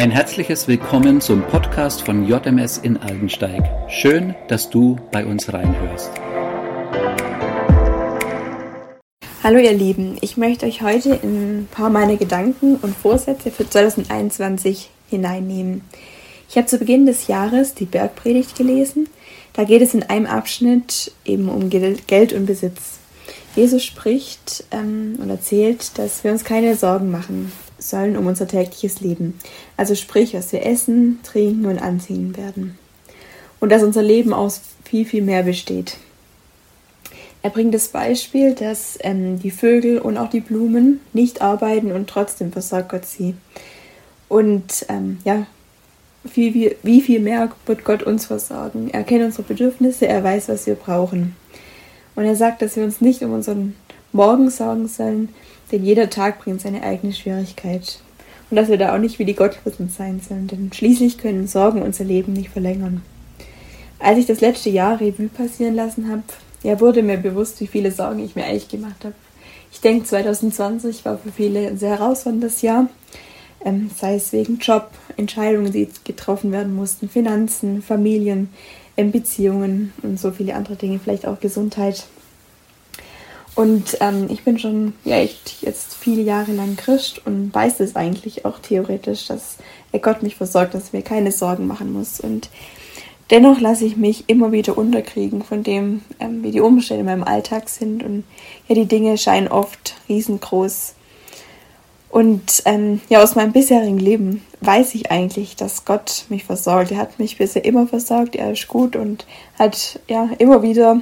Ein herzliches Willkommen zum Podcast von JMS in Aldensteig. Schön, dass du bei uns reinhörst. Hallo ihr Lieben, ich möchte euch heute in ein paar meiner Gedanken und Vorsätze für 2021 hineinnehmen. Ich habe zu Beginn des Jahres die Bergpredigt gelesen. Da geht es in einem Abschnitt eben um Geld und Besitz. Jesus spricht ähm, und erzählt, dass wir uns keine Sorgen machen sollen um unser tägliches Leben. Also sprich, was wir essen, trinken und anziehen werden. Und dass unser Leben aus viel, viel mehr besteht. Er bringt das Beispiel, dass ähm, die Vögel und auch die Blumen nicht arbeiten und trotzdem versorgt Gott sie. Und ähm, ja, viel, wie, wie viel mehr wird Gott uns versorgen. Er kennt unsere Bedürfnisse, er weiß, was wir brauchen. Und er sagt, dass wir uns nicht um unseren Morgen sorgen sollen, denn jeder Tag bringt seine eigene Schwierigkeit. Und dass wir da auch nicht wie die Gottlosen sein sollen, denn schließlich können Sorgen unser Leben nicht verlängern. Als ich das letzte Jahr Revue passieren lassen habe, ja, wurde mir bewusst, wie viele Sorgen ich mir eigentlich gemacht habe. Ich denke, 2020 war für viele ein sehr herausforderndes Jahr, ähm, sei es wegen Job, Entscheidungen, die getroffen werden mussten, Finanzen, Familien, ähm, Beziehungen und so viele andere Dinge, vielleicht auch Gesundheit. Und ähm, ich bin schon ja echt jetzt viele Jahre lang Christ und weiß es eigentlich auch theoretisch, dass Gott mich versorgt, dass ich mir keine Sorgen machen muss. Und dennoch lasse ich mich immer wieder unterkriegen von dem, ähm, wie die Umstände in meinem Alltag sind. Und ja, die Dinge scheinen oft riesengroß. Und ähm, ja, aus meinem bisherigen Leben weiß ich eigentlich, dass Gott mich versorgt. Er hat mich bisher immer versorgt, er ist gut und hat ja immer wieder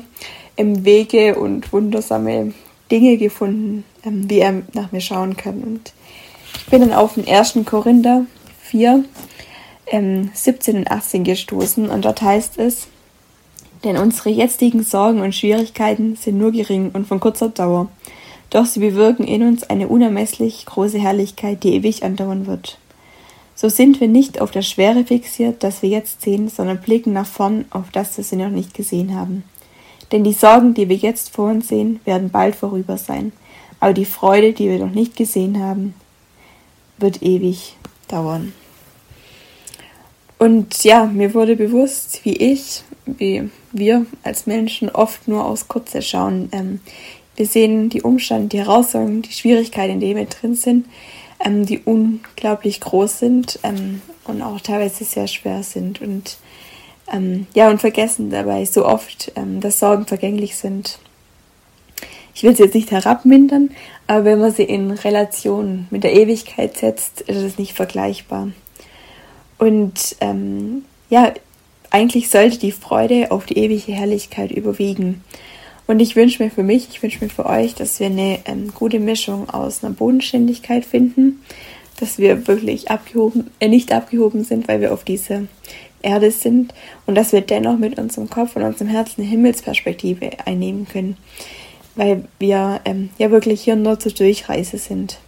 im Wege und wundersame Dinge gefunden, ähm, wie er nach mir schauen kann. Und ich bin dann auf den 1. Korinther 4, ähm, 17 und 18 gestoßen und dort heißt es, denn unsere jetzigen Sorgen und Schwierigkeiten sind nur gering und von kurzer Dauer, doch sie bewirken in uns eine unermesslich große Herrlichkeit, die ewig andauern wird. So sind wir nicht auf das Schwere fixiert, das wir jetzt sehen, sondern blicken nach vorn auf das, was wir noch nicht gesehen haben. Denn die Sorgen, die wir jetzt vor uns sehen, werden bald vorüber sein. Aber die Freude, die wir noch nicht gesehen haben, wird ewig dauern. Und ja, mir wurde bewusst, wie ich, wie wir als Menschen oft nur aus Kurze schauen. Ähm, wir sehen die Umstände, die Herausforderungen, die Schwierigkeiten, in denen wir drin sind, ähm, die unglaublich groß sind ähm, und auch teilweise sehr schwer sind. Und ähm, ja, und vergessen dabei so oft, ähm, dass Sorgen vergänglich sind. Ich will sie jetzt nicht herabmindern, aber wenn man sie in Relation mit der Ewigkeit setzt, ist es nicht vergleichbar. Und ähm, ja, eigentlich sollte die Freude auf die ewige Herrlichkeit überwiegen. Und ich wünsche mir für mich, ich wünsche mir für euch, dass wir eine ähm, gute Mischung aus einer Bodenständigkeit finden, dass wir wirklich abgehoben, äh, nicht abgehoben sind, weil wir auf diese Erde sind und dass wir dennoch mit unserem Kopf und unserem Herzen eine Himmelsperspektive einnehmen können, weil wir ähm, ja wirklich hier nur zur Durchreise sind.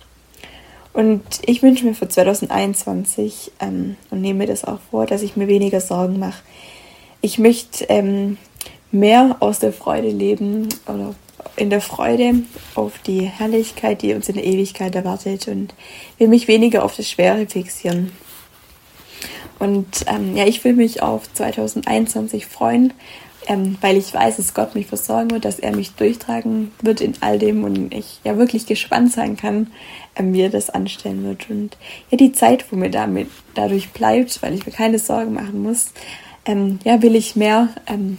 Und ich wünsche mir für 2021 ähm, und nehme mir das auch vor, dass ich mir weniger Sorgen mache. Ich möchte ähm, mehr aus der Freude leben oder in der Freude auf die Herrlichkeit, die uns in der Ewigkeit erwartet und will mich weniger auf das Schwere fixieren. Und ähm, ja, ich will mich auf 2021 freuen, ähm, weil ich weiß, dass Gott mich versorgen wird, dass er mich durchtragen wird in all dem und ich ja wirklich gespannt sein kann, ähm, wie er das anstellen wird. Und ja, die Zeit, wo mir damit dadurch bleibt, weil ich mir keine Sorgen machen muss, ähm, ja, will ich mehr ähm,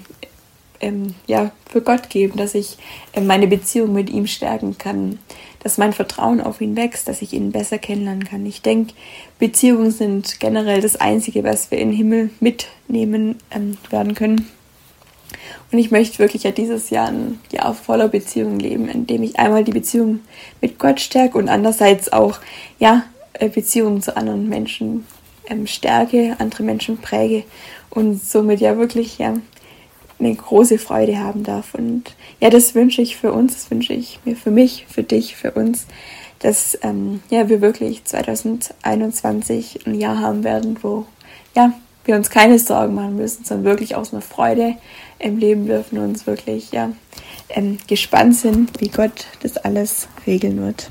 ähm, ja, für Gott geben, dass ich ähm, meine Beziehung mit ihm stärken kann, dass mein Vertrauen auf ihn wächst, dass ich ihn besser kennenlernen kann. Ich denke, Beziehungen sind generell das Einzige, was wir in den Himmel mitnehmen ähm, werden können. Und ich möchte wirklich ja dieses Jahr ein Jahr voller Beziehungen leben, in dem ich einmal die Beziehung mit Gott stärke und andererseits auch ja äh, Beziehungen zu anderen Menschen ähm, stärke, andere Menschen präge und somit ja wirklich ja eine große Freude haben darf. Und ja, das wünsche ich für uns, das wünsche ich mir für mich, für dich, für uns, dass ähm, ja, wir wirklich 2021 ein Jahr haben werden, wo ja, wir uns keine Sorgen machen müssen, sondern wirklich aus einer Freude im Leben dürfen und uns wirklich ja, ähm, gespannt sind, wie Gott das alles regeln wird.